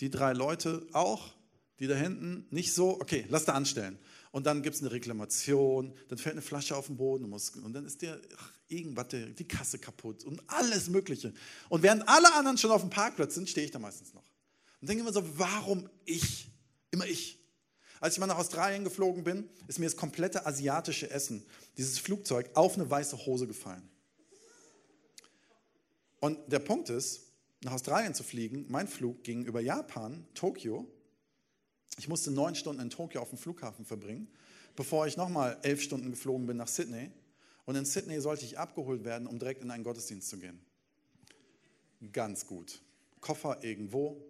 Die drei Leute auch. Die da hinten nicht so. Okay, lass da anstellen. Und dann gibt es eine Reklamation, dann fällt eine Flasche auf den Boden und dann ist der ach, irgendwas, die Kasse kaputt und alles Mögliche. Und während alle anderen schon auf dem Parkplatz sind, stehe ich da meistens noch. Und denke immer so, warum ich? Immer ich. Als ich mal nach Australien geflogen bin, ist mir das komplette asiatische Essen, dieses Flugzeug, auf eine weiße Hose gefallen. Und der Punkt ist, nach Australien zu fliegen, mein Flug ging über Japan, Tokio. Ich musste neun Stunden in Tokio auf dem Flughafen verbringen, bevor ich nochmal elf Stunden geflogen bin nach Sydney. Und in Sydney sollte ich abgeholt werden, um direkt in einen Gottesdienst zu gehen. Ganz gut. Koffer irgendwo,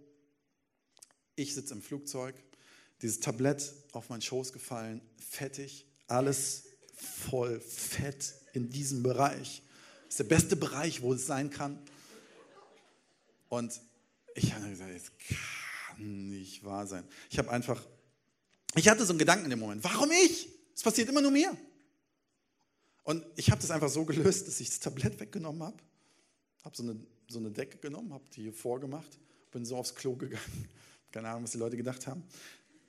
Ich sitze im Flugzeug, dieses Tablett auf meinen Schoß gefallen, fettig, alles voll Fett in diesem Bereich. Das ist der beste Bereich, wo es sein kann. Und ich habe gesagt, es kann nicht wahr sein. Ich habe einfach, ich hatte so einen Gedanken in dem Moment, warum ich? Es passiert immer nur mir. Und ich habe das einfach so gelöst, dass ich das Tablett weggenommen habe, habe so eine, so eine Decke genommen, habe die hier vorgemacht, bin so aufs Klo gegangen. Keine Ahnung, was die Leute gedacht haben.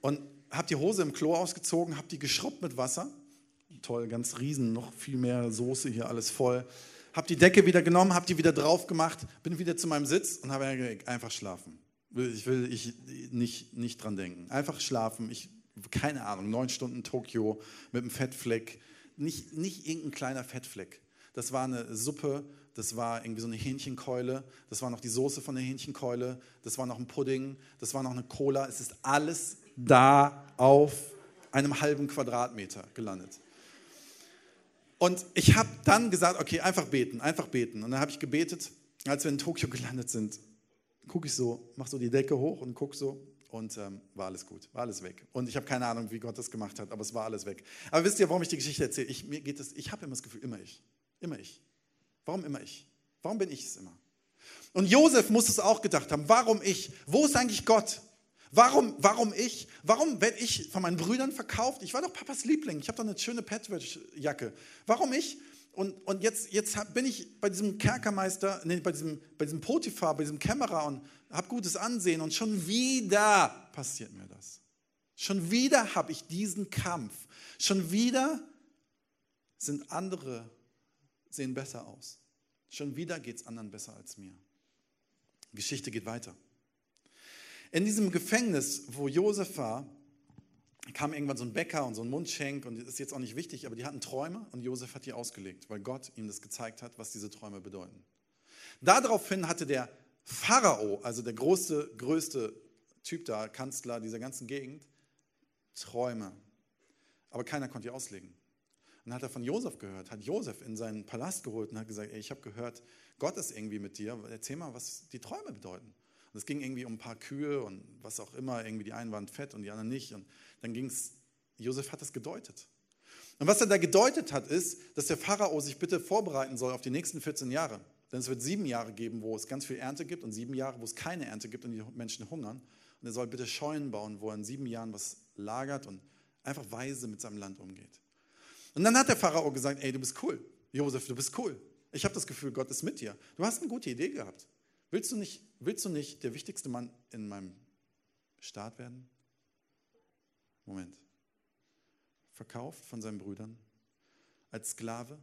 Und habe die Hose im Klo ausgezogen, habe die geschrubbt mit Wasser. Toll, ganz riesen, noch viel mehr Soße hier, alles voll. Habe die Decke wieder genommen, habe die wieder drauf gemacht, bin wieder zu meinem Sitz und habe einfach schlafen. Ich will ich nicht, nicht dran denken. Einfach schlafen. Ich, keine Ahnung, neun Stunden Tokio mit einem Fettfleck. Nicht, nicht irgendein kleiner Fettfleck. Das war eine Suppe, das war irgendwie so eine Hähnchenkeule, das war noch die Soße von der Hähnchenkeule, das war noch ein Pudding, das war noch eine Cola. Es ist alles da auf einem halben Quadratmeter gelandet. Und ich habe dann gesagt, okay, einfach beten, einfach beten. Und dann habe ich gebetet, als wir in Tokio gelandet sind, gucke ich so, mache so die Decke hoch und gucke so und ähm, war alles gut, war alles weg. Und ich habe keine Ahnung, wie Gott das gemacht hat, aber es war alles weg. Aber wisst ihr, warum ich die Geschichte erzähle? Ich, ich habe immer das Gefühl, immer ich, immer ich. Warum immer ich? Warum bin ich es immer? Und Josef muss es auch gedacht haben, warum ich? Wo ist eigentlich Gott? Warum, warum ich? Warum werde ich von meinen Brüdern verkauft? Ich war doch Papas Liebling. Ich habe doch eine schöne Patchwork-Jacke. Warum ich? Und, und jetzt, jetzt bin ich bei diesem Kerkermeister, nee, bei diesem, bei diesem Potiphar, bei diesem Kämmerer und habe gutes Ansehen und schon wieder passiert mir das. Schon wieder habe ich diesen Kampf. Schon wieder sind andere, sehen besser aus. Schon wieder geht es anderen besser als mir. Geschichte geht weiter. In diesem Gefängnis, wo Josef war, kam irgendwann so ein Bäcker und so ein Mundschenk und das ist jetzt auch nicht wichtig, aber die hatten Träume und Josef hat die ausgelegt, weil Gott ihm das gezeigt hat, was diese Träume bedeuten. Daraufhin hatte der Pharao, also der größte, größte Typ da, Kanzler dieser ganzen Gegend, Träume. Aber keiner konnte die auslegen. Und dann hat er von Josef gehört, hat Josef in seinen Palast geholt und hat gesagt, ey, ich habe gehört, Gott ist irgendwie mit dir, erzähl mal, was die Träume bedeuten. Und es ging irgendwie um ein paar Kühe und was auch immer, irgendwie die einen waren fett und die anderen nicht. Und dann ging es, Josef hat das gedeutet. Und was er da gedeutet hat, ist, dass der Pharao sich bitte vorbereiten soll auf die nächsten 14 Jahre. Denn es wird sieben Jahre geben, wo es ganz viel Ernte gibt und sieben Jahre, wo es keine Ernte gibt und die Menschen hungern. Und er soll bitte Scheunen bauen, wo er in sieben Jahren was lagert und einfach weise mit seinem Land umgeht. Und dann hat der Pharao gesagt, ey, du bist cool. Josef, du bist cool. Ich habe das Gefühl, Gott ist mit dir. Du hast eine gute Idee gehabt. Willst du nicht, willst du nicht der wichtigste Mann in meinem Staat werden? Moment. Verkauft von seinen Brüdern. Als Sklave,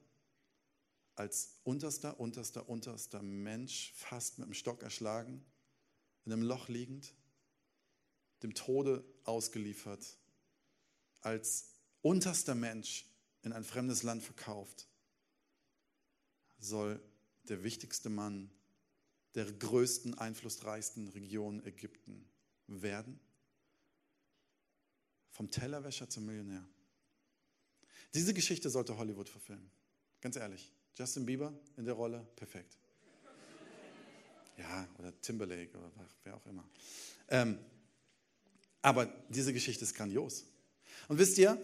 als unterster, unterster, unterster Mensch, fast mit dem Stock erschlagen, in einem Loch liegend, dem Tode ausgeliefert, als unterster Mensch in ein fremdes Land verkauft, soll der wichtigste Mann der größten, einflussreichsten Region Ägypten werden. Vom Tellerwäscher zum Millionär. Diese Geschichte sollte Hollywood verfilmen. Ganz ehrlich. Justin Bieber in der Rolle, perfekt. Ja, oder Timberlake oder wer auch immer. Ähm, aber diese Geschichte ist grandios. Und wisst ihr,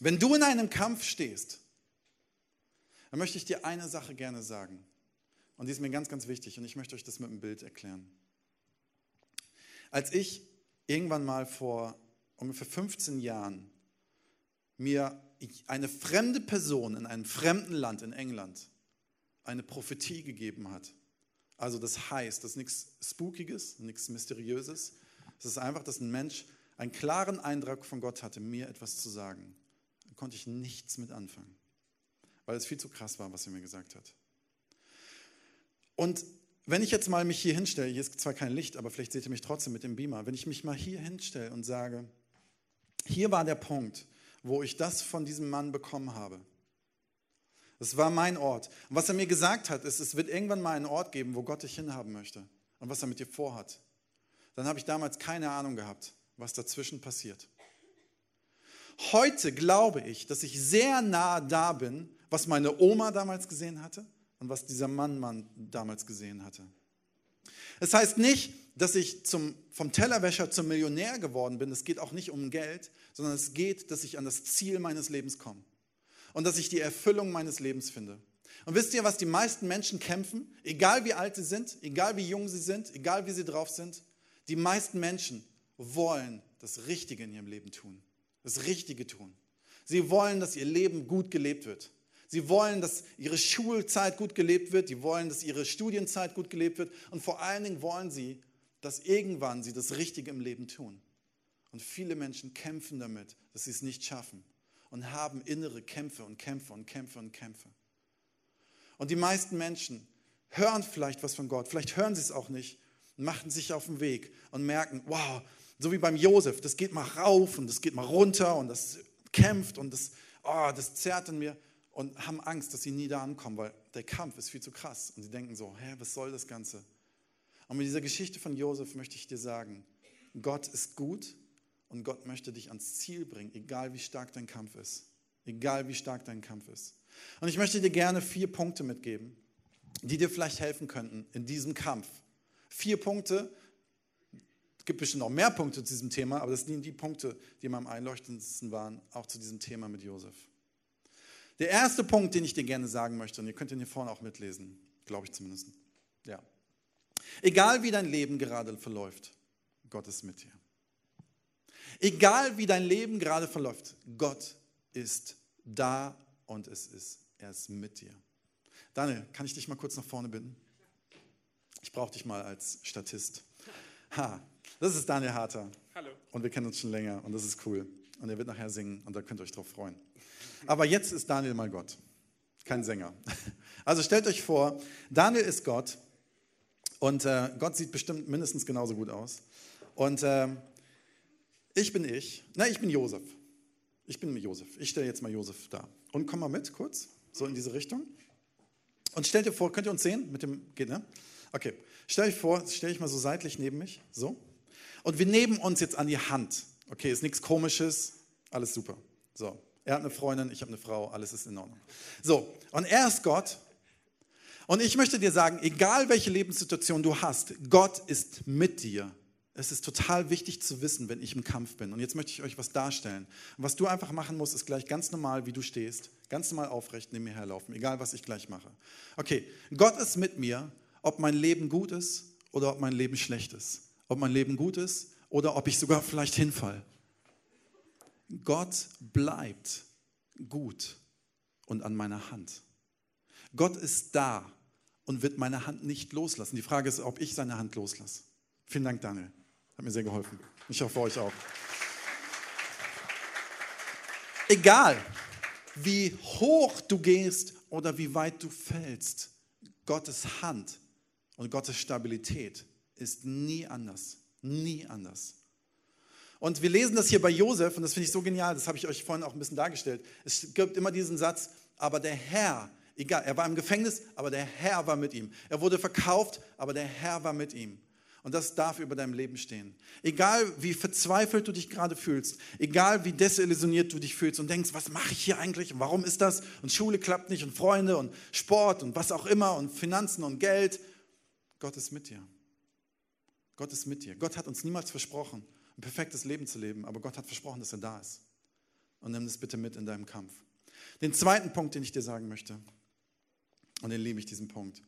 wenn du in einem Kampf stehst, dann möchte ich dir eine Sache gerne sagen. Und die ist mir ganz, ganz wichtig und ich möchte euch das mit einem Bild erklären. Als ich irgendwann mal vor ungefähr 15 Jahren mir eine fremde Person in einem fremden Land in England eine Prophetie gegeben hat, also das heißt, das ist nichts Spookiges, nichts Mysteriöses, es ist einfach, dass ein Mensch einen klaren Eindruck von Gott hatte, mir etwas zu sagen. Da konnte ich nichts mit anfangen, weil es viel zu krass war, was er mir gesagt hat. Und wenn ich jetzt mal mich hier hinstelle, hier ist zwar kein Licht, aber vielleicht seht ihr mich trotzdem mit dem Beamer, wenn ich mich mal hier hinstelle und sage, hier war der Punkt, wo ich das von diesem Mann bekommen habe. Das war mein Ort. Und was er mir gesagt hat, ist, es wird irgendwann mal einen Ort geben, wo Gott dich hinhaben möchte und was er mit dir vorhat. Dann habe ich damals keine Ahnung gehabt, was dazwischen passiert. Heute glaube ich, dass ich sehr nah da bin, was meine Oma damals gesehen hatte und was dieser Mann, Mann damals gesehen hatte. Es heißt nicht, dass ich zum, vom Tellerwäscher zum Millionär geworden bin. Es geht auch nicht um Geld, sondern es geht, dass ich an das Ziel meines Lebens komme und dass ich die Erfüllung meines Lebens finde. Und wisst ihr, was die meisten Menschen kämpfen? Egal wie alt sie sind, egal wie jung sie sind, egal wie sie drauf sind, die meisten Menschen wollen das Richtige in ihrem Leben tun. Das Richtige tun. Sie wollen, dass ihr Leben gut gelebt wird. Sie wollen, dass ihre Schulzeit gut gelebt wird. Sie wollen, dass ihre Studienzeit gut gelebt wird. Und vor allen Dingen wollen sie, dass irgendwann sie das Richtige im Leben tun. Und viele Menschen kämpfen damit, dass sie es nicht schaffen und haben innere Kämpfe und Kämpfe und Kämpfe und Kämpfe. Und die meisten Menschen hören vielleicht was von Gott, vielleicht hören sie es auch nicht, machen sich auf den Weg und merken, wow, so wie beim Josef, das geht mal rauf und das geht mal runter und das kämpft und das, oh, das zerrt in mir und haben Angst, dass sie nie da ankommen, weil der Kampf ist viel zu krass. Und sie denken so, hä, was soll das Ganze? Und mit dieser Geschichte von Josef möchte ich dir sagen, Gott ist gut und Gott möchte dich ans Ziel bringen, egal wie stark dein Kampf ist. Egal wie stark dein Kampf ist. Und ich möchte dir gerne vier Punkte mitgeben, die dir vielleicht helfen könnten in diesem Kampf. Vier Punkte, es gibt bestimmt noch mehr Punkte zu diesem Thema, aber das sind die Punkte, die am einleuchtendsten waren, auch zu diesem Thema mit Josef. Der erste Punkt, den ich dir gerne sagen möchte, und ihr könnt ihn hier vorne auch mitlesen, glaube ich zumindest. Ja. Egal wie dein Leben gerade verläuft, Gott ist mit dir. Egal wie dein Leben gerade verläuft, Gott ist da und es ist, er ist mit dir. Daniel, kann ich dich mal kurz nach vorne bitten? Ich brauche dich mal als Statist. Ha, das ist Daniel Harter. Hallo. Und wir kennen uns schon länger und das ist cool. Und er wird nachher singen und da könnt ihr euch drauf freuen. Aber jetzt ist Daniel mal Gott, kein Sänger. Also stellt euch vor, Daniel ist Gott und äh, Gott sieht bestimmt mindestens genauso gut aus. Und äh, ich bin ich, nein, ich bin Josef. Ich bin Josef. Ich stelle jetzt mal Josef da. Und komm mal mit, kurz, so in diese Richtung. Und stellt dir vor, könnt ihr uns sehen? Mit dem, geht, ne? Okay. Stell euch vor, stell ich mal so seitlich neben mich, so. Und wir nehmen uns jetzt an die Hand. Okay, ist nichts Komisches, alles super. So. Er hat eine Freundin, ich habe eine Frau, alles ist in Ordnung. So. Und er ist Gott. Und ich möchte dir sagen, egal welche Lebenssituation du hast, Gott ist mit dir es ist total wichtig zu wissen, wenn ich im Kampf bin. Und jetzt möchte ich euch was darstellen. Und was du einfach machen musst, ist gleich ganz normal, wie du stehst, ganz normal aufrecht neben mir herlaufen, egal was ich gleich mache. Okay, Gott ist mit mir, ob mein Leben gut ist oder ob mein Leben schlecht ist. Ob mein Leben gut ist oder ob ich sogar vielleicht hinfall. Gott bleibt gut und an meiner Hand. Gott ist da und wird meine Hand nicht loslassen. Die Frage ist, ob ich seine Hand loslasse. Vielen Dank, Daniel. Hat mir sehr geholfen. Ich hoffe euch auch. Egal, wie hoch du gehst oder wie weit du fällst, Gottes Hand und Gottes Stabilität ist nie anders. Nie anders. Und wir lesen das hier bei Josef, und das finde ich so genial, das habe ich euch vorhin auch ein bisschen dargestellt. Es gibt immer diesen Satz, aber der Herr, egal, er war im Gefängnis, aber der Herr war mit ihm. Er wurde verkauft, aber der Herr war mit ihm. Und das darf über deinem Leben stehen. Egal wie verzweifelt du dich gerade fühlst, egal wie desillusioniert du dich fühlst und denkst, was mache ich hier eigentlich und warum ist das? Und Schule klappt nicht und Freunde und Sport und was auch immer und Finanzen und Geld. Gott ist mit dir. Gott ist mit dir. Gott hat uns niemals versprochen, ein perfektes Leben zu leben, aber Gott hat versprochen, dass er da ist. Und nimm das bitte mit in deinem Kampf. Den zweiten Punkt, den ich dir sagen möchte, und den liebe ich, diesen Punkt.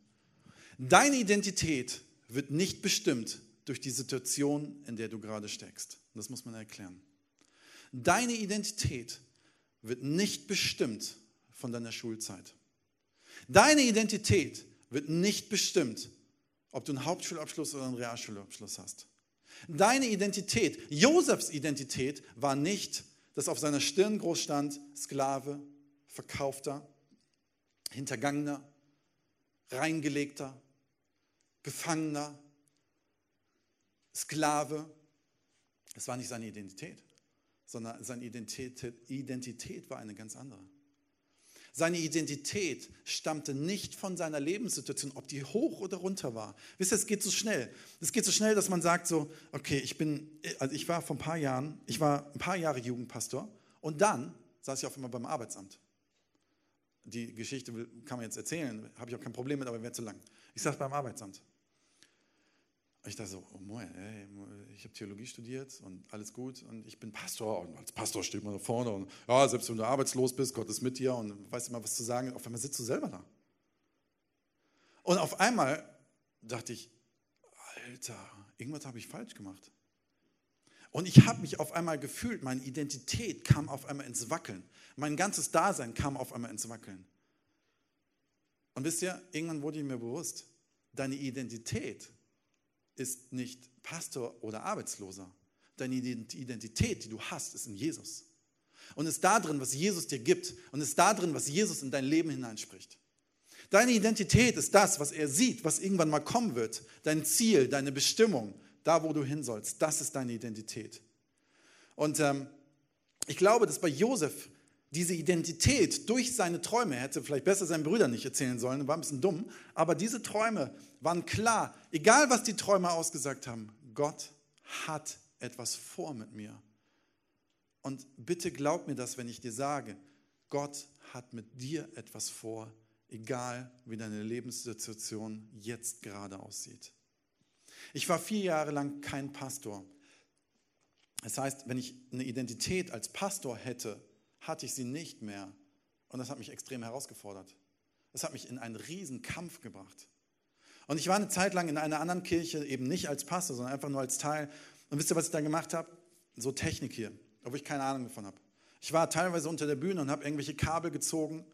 Deine Identität wird nicht bestimmt durch die Situation, in der du gerade steckst. Das muss man erklären. Deine Identität wird nicht bestimmt von deiner Schulzeit. Deine Identität wird nicht bestimmt, ob du einen Hauptschulabschluss oder einen Realschulabschluss hast. Deine Identität, Josefs Identität war nicht, dass auf seiner Stirn groß stand, Sklave, Verkaufter, Hintergangener, Reingelegter, Gefangener, Sklave. Es war nicht seine Identität, sondern seine Identität, Identität war eine ganz andere. Seine Identität stammte nicht von seiner Lebenssituation, ob die hoch oder runter war. Wisst ihr, es geht so schnell. Es geht so schnell, dass man sagt so, okay, ich bin, also ich war vor ein paar Jahren, ich war ein paar Jahre Jugendpastor und dann saß ich auf einmal beim Arbeitsamt. Die Geschichte kann man jetzt erzählen, habe ich auch kein Problem mit, aber wäre zu lang. Ich saß beim Arbeitsamt. Ich dachte so, oh moin, ey, ich habe Theologie studiert und alles gut und ich bin Pastor und als Pastor steht man da vorne und ja, selbst wenn du arbeitslos bist, Gott ist mit dir und weißt immer was zu sagen, auf einmal sitzt du selber da. Und auf einmal dachte ich, Alter, irgendwas habe ich falsch gemacht. Und ich habe mich auf einmal gefühlt, meine Identität kam auf einmal ins Wackeln. Mein ganzes Dasein kam auf einmal ins Wackeln. Und wisst ihr, irgendwann wurde mir bewusst, deine Identität ist nicht Pastor oder Arbeitsloser. Deine Identität, die du hast, ist in Jesus. Und ist da drin, was Jesus dir gibt. Und ist da drin, was Jesus in dein Leben hineinspricht. Deine Identität ist das, was er sieht, was irgendwann mal kommen wird. Dein Ziel, deine Bestimmung, da wo du hin sollst. Das ist deine Identität. Und ähm, ich glaube, dass bei Josef diese Identität durch seine Träume, er hätte vielleicht besser seinen Brüdern nicht erzählen sollen, war ein bisschen dumm, aber diese Träume waren klar, egal was die Träume ausgesagt haben, Gott hat etwas vor mit mir. Und bitte glaub mir das, wenn ich dir sage, Gott hat mit dir etwas vor, egal wie deine Lebenssituation jetzt gerade aussieht. Ich war vier Jahre lang kein Pastor. Das heißt, wenn ich eine Identität als Pastor hätte, hatte ich sie nicht mehr. Und das hat mich extrem herausgefordert. Das hat mich in einen riesen Kampf gebracht. Und ich war eine Zeit lang in einer anderen Kirche, eben nicht als Pastor, sondern einfach nur als Teil. Und wisst ihr, was ich da gemacht habe? So Technik hier, obwohl ich keine Ahnung davon habe. Ich war teilweise unter der Bühne und habe irgendwelche Kabel gezogen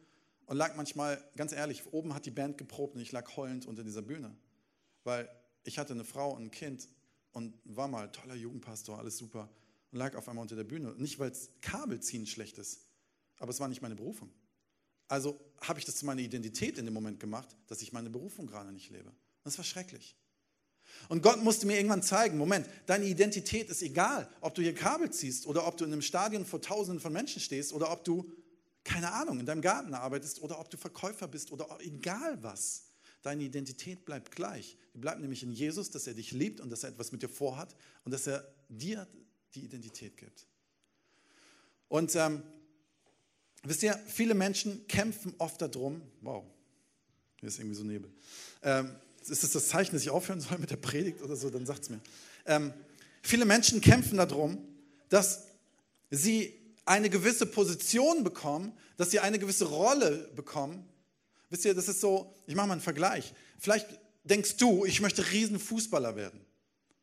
und lag manchmal, ganz ehrlich, oben hat die Band geprobt und ich lag heulend unter dieser Bühne. Weil ich hatte eine Frau und ein Kind und war mal toller Jugendpastor, alles super und lag auf einmal unter der Bühne. Nicht, weil es Kabelziehen schlecht ist, aber es war nicht meine Berufung. Also habe ich das zu meiner Identität in dem Moment gemacht, dass ich meine Berufung gerade nicht lebe. Das war schrecklich. Und Gott musste mir irgendwann zeigen, Moment, deine Identität ist egal, ob du hier Kabel ziehst oder ob du in einem Stadion vor Tausenden von Menschen stehst oder ob du, keine Ahnung, in deinem Garten arbeitest oder ob du Verkäufer bist oder egal was. Deine Identität bleibt gleich. Die bleibt nämlich in Jesus, dass er dich liebt und dass er etwas mit dir vorhat und dass er dir die Identität gibt. Und ähm, wisst ihr, viele Menschen kämpfen oft darum, wow, hier ist irgendwie so Nebel. Ähm, ist das das Zeichen, dass ich aufhören soll mit der Predigt oder so? Dann sagt es mir. Ähm, viele Menschen kämpfen darum, dass sie eine gewisse Position bekommen, dass sie eine gewisse Rolle bekommen. Wisst ihr, das ist so, ich mache mal einen Vergleich. Vielleicht denkst du, ich möchte Riesenfußballer werden.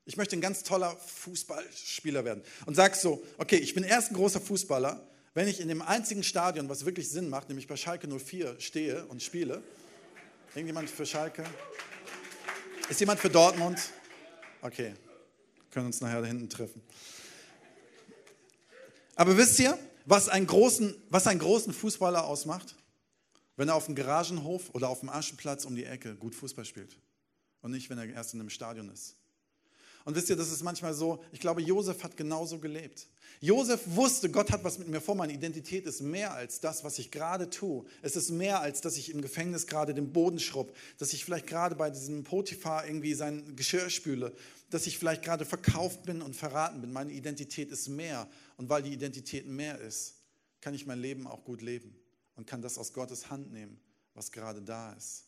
Ich möchte ein ganz toller Fußballspieler werden. Und sagst so, okay, ich bin erst ein großer Fußballer, wenn ich in dem einzigen Stadion, was wirklich Sinn macht, nämlich bei Schalke 04 stehe und spiele. Irgendjemand für Schalke? Ist jemand für Dortmund? Okay, können uns nachher da hinten treffen. Aber wisst ihr, was einen großen, was einen großen Fußballer ausmacht? Wenn er auf dem Garagenhof oder auf dem Aschenplatz um die Ecke gut Fußball spielt. Und nicht, wenn er erst in einem Stadion ist. Und wisst ihr, das ist manchmal so, ich glaube, Josef hat genauso gelebt. Josef wusste, Gott hat was mit mir vor. Meine Identität ist mehr als das, was ich gerade tue. Es ist mehr als, dass ich im Gefängnis gerade den Boden schrubb, dass ich vielleicht gerade bei diesem Potiphar irgendwie sein Geschirr spüle, dass ich vielleicht gerade verkauft bin und verraten bin. Meine Identität ist mehr. Und weil die Identität mehr ist, kann ich mein Leben auch gut leben und kann das aus Gottes Hand nehmen, was gerade da ist.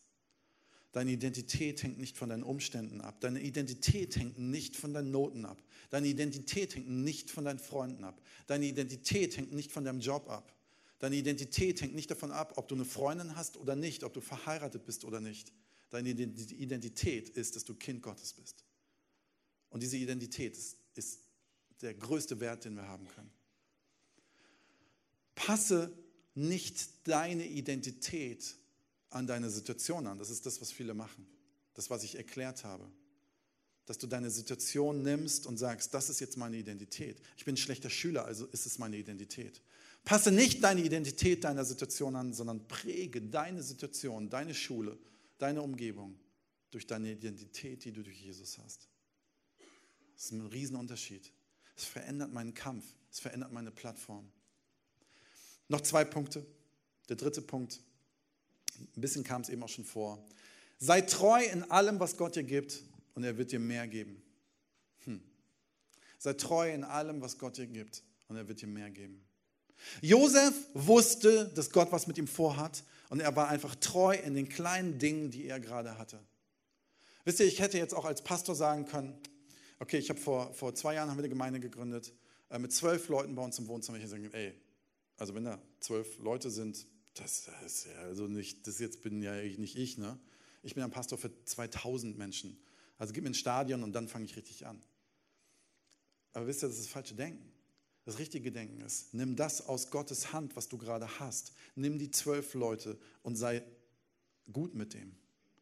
Deine Identität hängt nicht von deinen Umständen ab. Deine Identität hängt nicht von deinen Noten ab. Deine Identität hängt nicht von deinen Freunden ab. Deine Identität hängt nicht von deinem Job ab. Deine Identität hängt nicht davon ab, ob du eine Freundin hast oder nicht, ob du verheiratet bist oder nicht. Deine Identität ist, dass du Kind Gottes bist. Und diese Identität ist, ist der größte Wert, den wir haben können. Passe nicht deine Identität an deine Situation an. Das ist das, was viele machen. Das, was ich erklärt habe. Dass du deine Situation nimmst und sagst, das ist jetzt meine Identität. Ich bin ein schlechter Schüler, also ist es meine Identität. Passe nicht deine Identität deiner Situation an, sondern präge deine Situation, deine Schule, deine Umgebung durch deine Identität, die du durch Jesus hast. Das ist ein Riesenunterschied. Es verändert meinen Kampf, es verändert meine Plattform. Noch zwei Punkte. Der dritte Punkt ein bisschen kam es eben auch schon vor. Sei treu in allem, was Gott dir gibt, und er wird dir mehr geben. Hm. Sei treu in allem, was Gott dir gibt, und er wird dir mehr geben. Josef wusste, dass Gott was mit ihm vorhat, und er war einfach treu in den kleinen Dingen, die er gerade hatte. Wisst ihr, ich hätte jetzt auch als Pastor sagen können, okay, ich habe vor, vor zwei Jahren haben wir eine Gemeinde gegründet, äh, mit zwölf Leuten bei uns im Wohnzimmer. Ich hätte gesagt, ey, also wenn da zwölf Leute sind, das, ist ja also nicht, das jetzt bin ja nicht ich, ne? Ich bin ein Pastor für 2000 Menschen. Also gib mir ein Stadion und dann fange ich richtig an. Aber wisst ihr, das ist das falsche Denken. Das richtige Denken ist, nimm das aus Gottes Hand, was du gerade hast. Nimm die zwölf Leute und sei gut mit dem.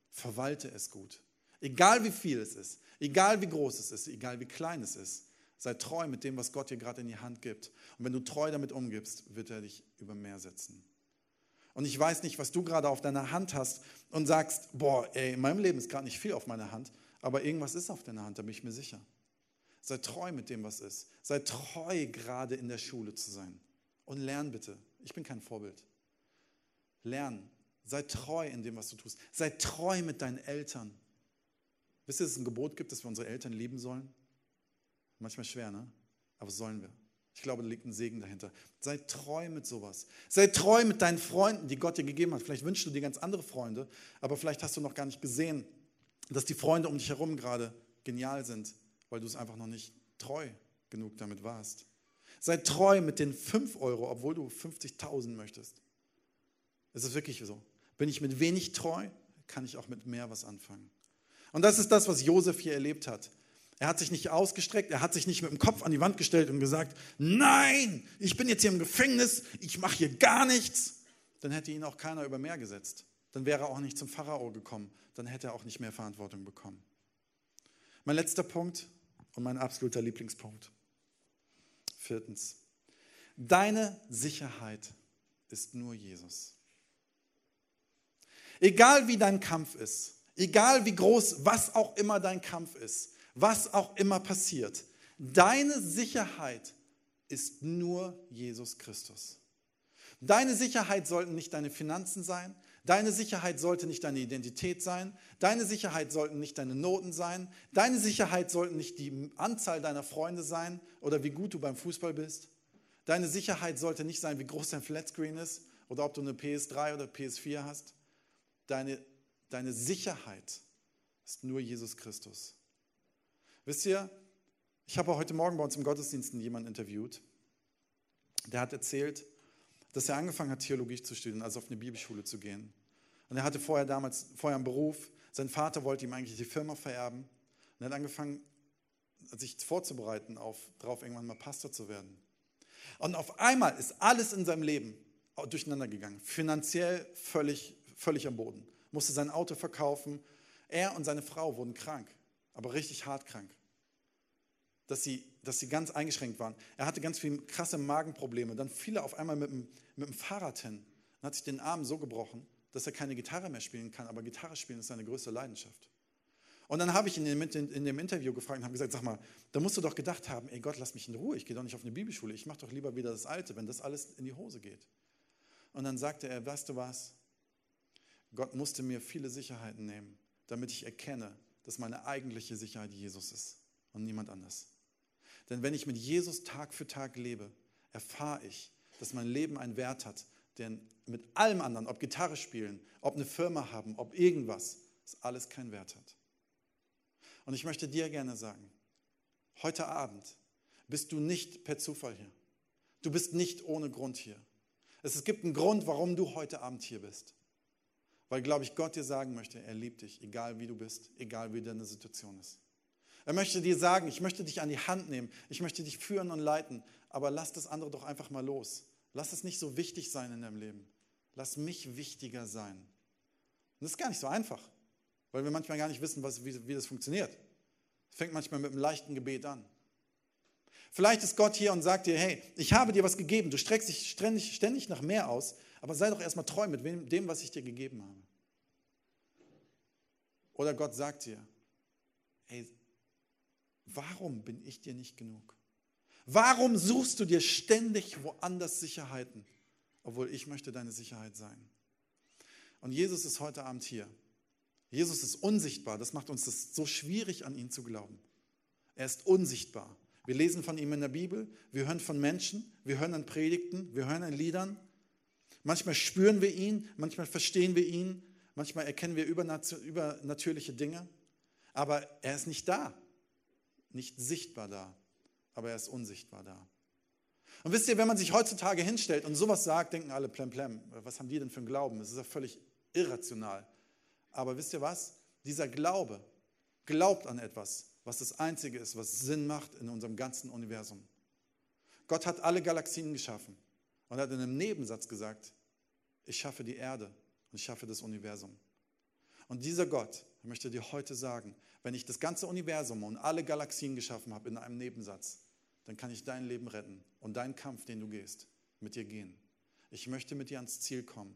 Verwalte es gut. Egal wie viel es ist, egal wie groß es ist, egal wie klein es ist. Sei treu mit dem, was Gott dir gerade in die Hand gibt. Und wenn du treu damit umgibst, wird er dich über mehr setzen. Und ich weiß nicht, was du gerade auf deiner Hand hast und sagst, boah, ey, in meinem Leben ist gerade nicht viel auf meiner Hand, aber irgendwas ist auf deiner Hand, da bin ich mir sicher. Sei treu mit dem, was ist. Sei treu, gerade in der Schule zu sein. Und lern bitte. Ich bin kein Vorbild. Lern. Sei treu in dem, was du tust. Sei treu mit deinen Eltern. Wisst ihr, dass es ein Gebot gibt, dass wir unsere Eltern lieben sollen? Manchmal schwer, ne? Aber sollen wir. Ich glaube, da liegt ein Segen dahinter. Sei treu mit sowas. Sei treu mit deinen Freunden, die Gott dir gegeben hat. Vielleicht wünschst du dir ganz andere Freunde, aber vielleicht hast du noch gar nicht gesehen, dass die Freunde um dich herum gerade genial sind, weil du es einfach noch nicht treu genug damit warst. Sei treu mit den 5 Euro, obwohl du 50.000 möchtest. Es ist wirklich so. Bin ich mit wenig treu, kann ich auch mit mehr was anfangen. Und das ist das, was Josef hier erlebt hat. Er hat sich nicht ausgestreckt, er hat sich nicht mit dem Kopf an die Wand gestellt und gesagt, nein, ich bin jetzt hier im Gefängnis, ich mache hier gar nichts. Dann hätte ihn auch keiner über Meer gesetzt. Dann wäre er auch nicht zum Pharao gekommen. Dann hätte er auch nicht mehr Verantwortung bekommen. Mein letzter Punkt und mein absoluter Lieblingspunkt. Viertens. Deine Sicherheit ist nur Jesus. Egal wie dein Kampf ist, egal wie groß, was auch immer dein Kampf ist, was auch immer passiert. Deine Sicherheit ist nur Jesus Christus. Deine Sicherheit sollten nicht deine Finanzen sein. Deine Sicherheit sollte nicht deine Identität sein. Deine Sicherheit sollten nicht deine Noten sein. Deine Sicherheit sollten nicht die Anzahl deiner Freunde sein oder wie gut du beim Fußball bist. Deine Sicherheit sollte nicht sein, wie groß dein Flatscreen ist oder ob du eine PS3 oder PS4 hast. Deine, deine Sicherheit ist nur Jesus Christus. Wisst ihr, ich habe heute Morgen bei uns im Gottesdienst jemanden interviewt, der hat erzählt, dass er angefangen hat, Theologie zu studieren, also auf eine Bibelschule zu gehen. Und er hatte vorher damals vorher einen Beruf. Sein Vater wollte ihm eigentlich die Firma vererben. Und er hat angefangen, sich vorzubereiten, auf, darauf irgendwann mal Pastor zu werden. Und auf einmal ist alles in seinem Leben durcheinander gegangen. Finanziell völlig, völlig am Boden. Musste sein Auto verkaufen. Er und seine Frau wurden krank aber richtig hart krank. Dass sie, dass sie ganz eingeschränkt waren. Er hatte ganz viele krasse Magenprobleme. Dann fiel er auf einmal mit dem, mit dem Fahrrad hin und hat sich den Arm so gebrochen, dass er keine Gitarre mehr spielen kann. Aber Gitarre spielen ist seine größte Leidenschaft. Und dann habe ich ihn in dem, in dem Interview gefragt und habe gesagt, sag mal, da musst du doch gedacht haben, ey Gott, lass mich in Ruhe, ich gehe doch nicht auf eine Bibelschule, ich mache doch lieber wieder das Alte, wenn das alles in die Hose geht. Und dann sagte er, weißt du was, Gott musste mir viele Sicherheiten nehmen, damit ich erkenne, dass meine eigentliche Sicherheit Jesus ist und niemand anders. Denn wenn ich mit Jesus Tag für Tag lebe, erfahre ich, dass mein Leben einen Wert hat, der mit allem anderen, ob Gitarre spielen, ob eine Firma haben, ob irgendwas, das alles keinen Wert hat. Und ich möchte dir gerne sagen, heute Abend bist du nicht per Zufall hier. Du bist nicht ohne Grund hier. Es gibt einen Grund, warum du heute Abend hier bist. Weil, glaube ich, Gott dir sagen möchte, er liebt dich, egal wie du bist, egal wie deine Situation ist. Er möchte dir sagen, ich möchte dich an die Hand nehmen, ich möchte dich führen und leiten, aber lass das andere doch einfach mal los. Lass es nicht so wichtig sein in deinem Leben. Lass mich wichtiger sein. Und das ist gar nicht so einfach, weil wir manchmal gar nicht wissen, was, wie, wie das funktioniert. Es fängt manchmal mit einem leichten Gebet an. Vielleicht ist Gott hier und sagt dir, hey, ich habe dir was gegeben, du streckst dich ständig, ständig nach mehr aus, aber sei doch erstmal treu mit dem, was ich dir gegeben habe. Oder Gott sagt dir, hey, warum bin ich dir nicht genug? Warum suchst du dir ständig woanders Sicherheiten, obwohl ich möchte deine Sicherheit sein? Und Jesus ist heute Abend hier. Jesus ist unsichtbar. Das macht uns das so schwierig, an ihn zu glauben. Er ist unsichtbar. Wir lesen von ihm in der Bibel, wir hören von Menschen, wir hören an Predigten, wir hören an Liedern, Manchmal spüren wir ihn, manchmal verstehen wir ihn, manchmal erkennen wir übernatürliche Dinge. Aber er ist nicht da, nicht sichtbar da, aber er ist unsichtbar da. Und wisst ihr, wenn man sich heutzutage hinstellt und sowas sagt, denken alle plemplem, was haben die denn für einen Glauben? Das ist ja völlig irrational. Aber wisst ihr was? Dieser Glaube glaubt an etwas, was das Einzige ist, was Sinn macht in unserem ganzen Universum. Gott hat alle Galaxien geschaffen und hat in einem Nebensatz gesagt, ich schaffe die Erde und ich schaffe das Universum. Und dieser Gott möchte dir heute sagen, wenn ich das ganze Universum und alle Galaxien geschaffen habe in einem Nebensatz, dann kann ich dein Leben retten und deinen Kampf, den du gehst, mit dir gehen. Ich möchte mit dir ans Ziel kommen.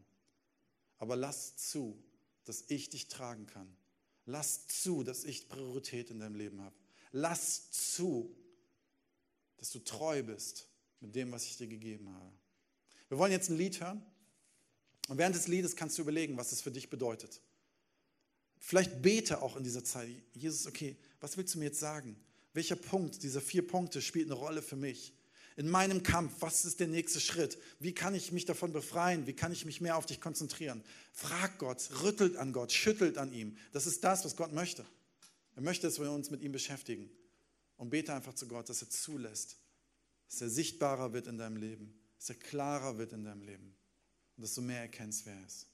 Aber lass zu, dass ich dich tragen kann. Lass zu, dass ich Priorität in deinem Leben habe. Lass zu, dass du treu bist mit dem, was ich dir gegeben habe. Wir wollen jetzt ein Lied hören. Und während des Liedes kannst du überlegen, was es für dich bedeutet. Vielleicht bete auch in dieser Zeit. Jesus, okay, was willst du mir jetzt sagen? Welcher Punkt dieser vier Punkte spielt eine Rolle für mich? In meinem Kampf, was ist der nächste Schritt? Wie kann ich mich davon befreien? Wie kann ich mich mehr auf dich konzentrieren? Frag Gott, rüttelt an Gott, schüttelt an ihm. Das ist das, was Gott möchte. Er möchte, dass wir uns mit ihm beschäftigen. Und bete einfach zu Gott, dass er zulässt, dass er sichtbarer wird in deinem Leben, dass er klarer wird in deinem Leben und dass du mehr erkennst, wer er ist.